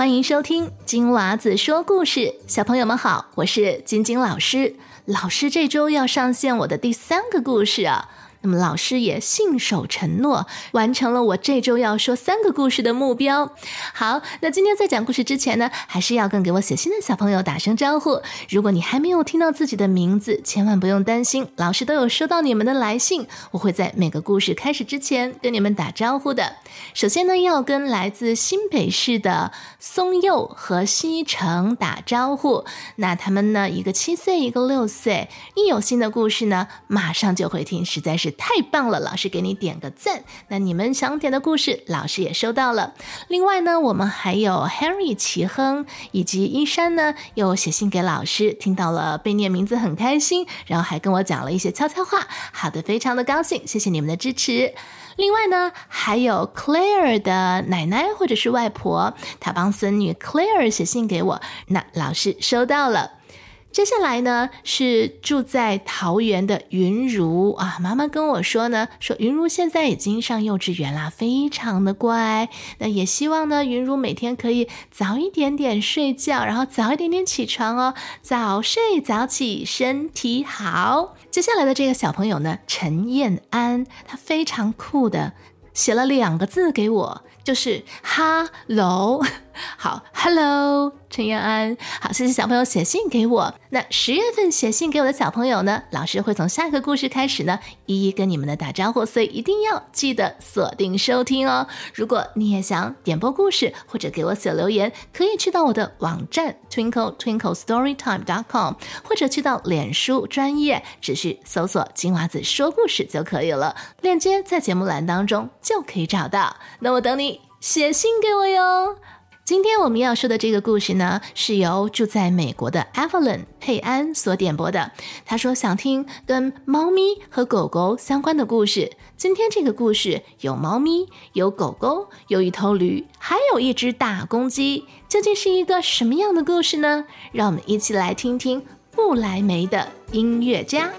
欢迎收听金娃子说故事，小朋友们好，我是晶晶老师。老师这周要上线我的第三个故事啊。那么老师也信守承诺，完成了我这周要说三个故事的目标。好，那今天在讲故事之前呢，还是要跟给我写信的小朋友打声招呼。如果你还没有听到自己的名字，千万不用担心，老师都有收到你们的来信，我会在每个故事开始之前跟你们打招呼的。首先呢，要跟来自新北市的松佑和西城打招呼。那他们呢，一个七岁，一个六岁，一有新的故事呢，马上就会听，实在是。太棒了，老师给你点个赞。那你们想点的故事，老师也收到了。另外呢，我们还有 Henry 齐亨以及一山呢，又写信给老师，听到了被念名字很开心，然后还跟我讲了一些悄悄话。好的，非常的高兴，谢谢你们的支持。另外呢，还有 Claire 的奶奶或者是外婆，她帮孙女 Claire 写信给我，那老师收到了。接下来呢是住在桃园的云如啊，妈妈跟我说呢，说云如现在已经上幼稚园啦，非常的乖。那也希望呢，云如每天可以早一点点睡觉，然后早一点点起床哦，早睡早起，身体好。接下来的这个小朋友呢，陈燕安，他非常酷的写了两个字给我。就是哈喽，好，hello，陈彦安，好，谢谢小朋友写信给我。那十月份写信给我的小朋友呢，老师会从下一个故事开始呢，一一跟你们的打招呼，所以一定要记得锁定收听哦。如果你也想点播故事或者给我写留言，可以去到我的网站 twinkle twinkle storytime dot com，或者去到脸书专业，只需搜索金娃子说故事就可以了，链接在节目栏当中就可以找到。那我等你。写信给我哟。今天我们要说的这个故事呢，是由住在美国的 Evelyn 佩安所点播的。他说想听跟猫咪和狗狗相关的故事。今天这个故事有猫咪，有狗狗，有一头驴，还有一只大公鸡。究竟是一个什么样的故事呢？让我们一起来听听布莱梅的音乐家。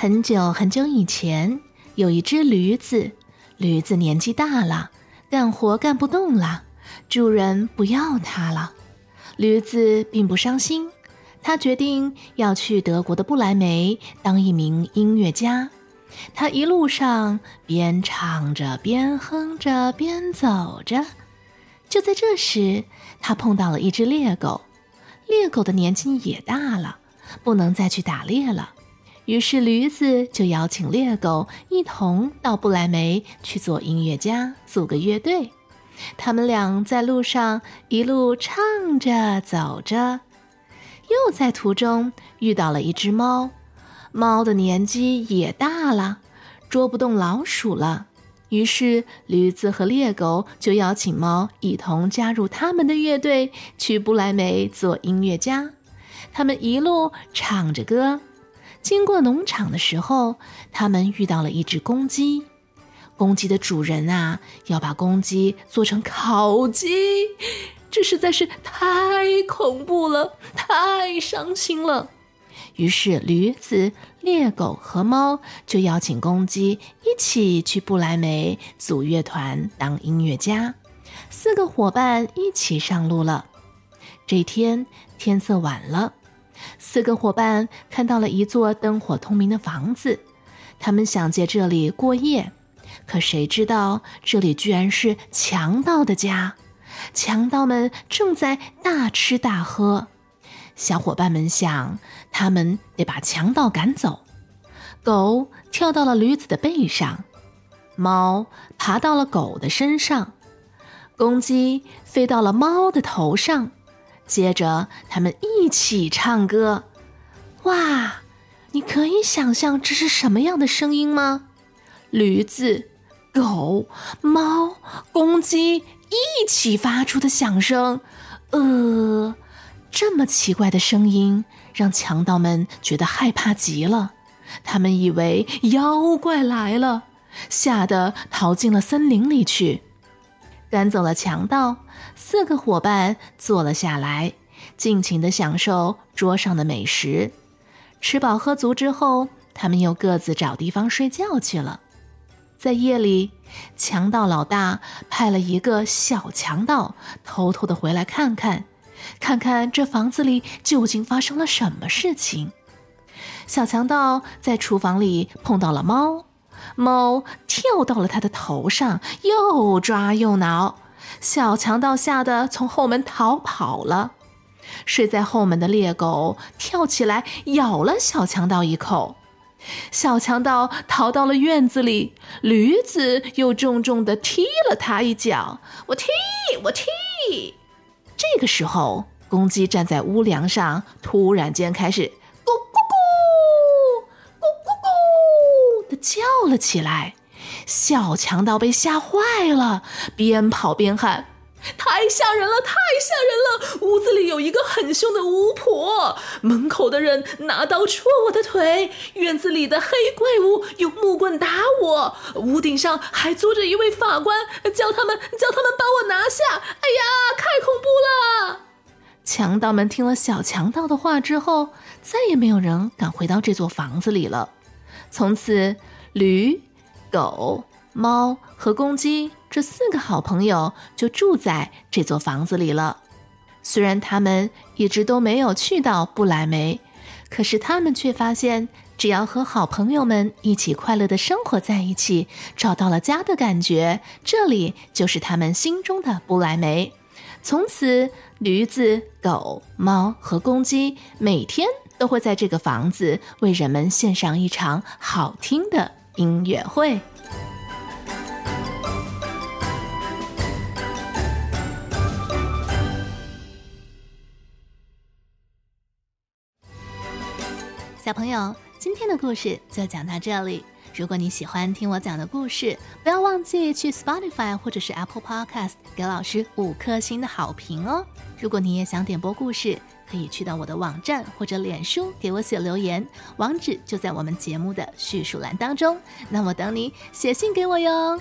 很久很久以前，有一只驴子。驴子年纪大了，干活干不动了，主人不要它了。驴子并不伤心，他决定要去德国的不来梅当一名音乐家。他一路上边唱着，边哼着，边走着。就在这时，他碰到了一只猎狗。猎狗的年纪也大了，不能再去打猎了。于是，驴子就邀请猎狗一同到不来梅去做音乐家，组个乐队。他们俩在路上一路唱着走着，又在途中遇到了一只猫。猫的年纪也大了，捉不动老鼠了。于是，驴子和猎狗就邀请猫一同加入他们的乐队，去不来梅做音乐家。他们一路唱着歌。经过农场的时候，他们遇到了一只公鸡。公鸡的主人啊，要把公鸡做成烤鸡，这实在是太恐怖了，太伤心了。于是，驴子、猎狗和猫就邀请公鸡一起去不来梅组乐团当音乐家。四个伙伴一起上路了。这天天色晚了。四个伙伴看到了一座灯火通明的房子，他们想借这里过夜，可谁知道这里居然是强盗的家，强盗们正在大吃大喝。小伙伴们想，他们得把强盗赶走。狗跳到了驴子的背上，猫爬到了狗的身上，公鸡飞到了猫的头上。接着，他们一起唱歌。哇，你可以想象这是什么样的声音吗？驴子、狗、猫、公鸡一起发出的响声。呃，这么奇怪的声音让强盗们觉得害怕极了。他们以为妖怪来了，吓得逃进了森林里去。赶走了强盗，四个伙伴坐了下来，尽情的享受桌上的美食。吃饱喝足之后，他们又各自找地方睡觉去了。在夜里，强盗老大派了一个小强盗偷偷的回来看看，看看这房子里究竟发生了什么事情。小强盗在厨房里碰到了猫，猫跳到了他的头上，又抓又挠。小强盗吓得从后门逃跑了。睡在后门的猎狗跳起来咬了小强盗一口，小强盗逃到了院子里，驴子又重重地踢了他一脚。我踢，我踢。这个时候，公鸡站在屋梁上，突然间开始的叫了起来。小强盗被吓坏了，边跑边喊。太吓人了！太吓人了！屋子里有一个很凶的巫婆，门口的人拿刀戳我的腿，院子里的黑怪物用木棍打我，屋顶上还坐着一位法官，叫他们叫他们把我拿下！哎呀，太恐怖了！强盗们听了小强盗的话之后，再也没有人敢回到这座房子里了。从此，驴、狗。猫和公鸡这四个好朋友就住在这座房子里了。虽然他们一直都没有去到不来梅，可是他们却发现，只要和好朋友们一起快乐的生活在一起，找到了家的感觉，这里就是他们心中的不来梅。从此，驴子、狗、猫和公鸡每天都会在这个房子为人们献上一场好听的音乐会。小朋友，今天的故事就讲到这里。如果你喜欢听我讲的故事，不要忘记去 Spotify 或者是 Apple Podcast 给老师五颗星的好评哦。如果你也想点播故事，可以去到我的网站或者脸书给我写留言，网址就在我们节目的叙述栏当中。那我等你写信给我哟。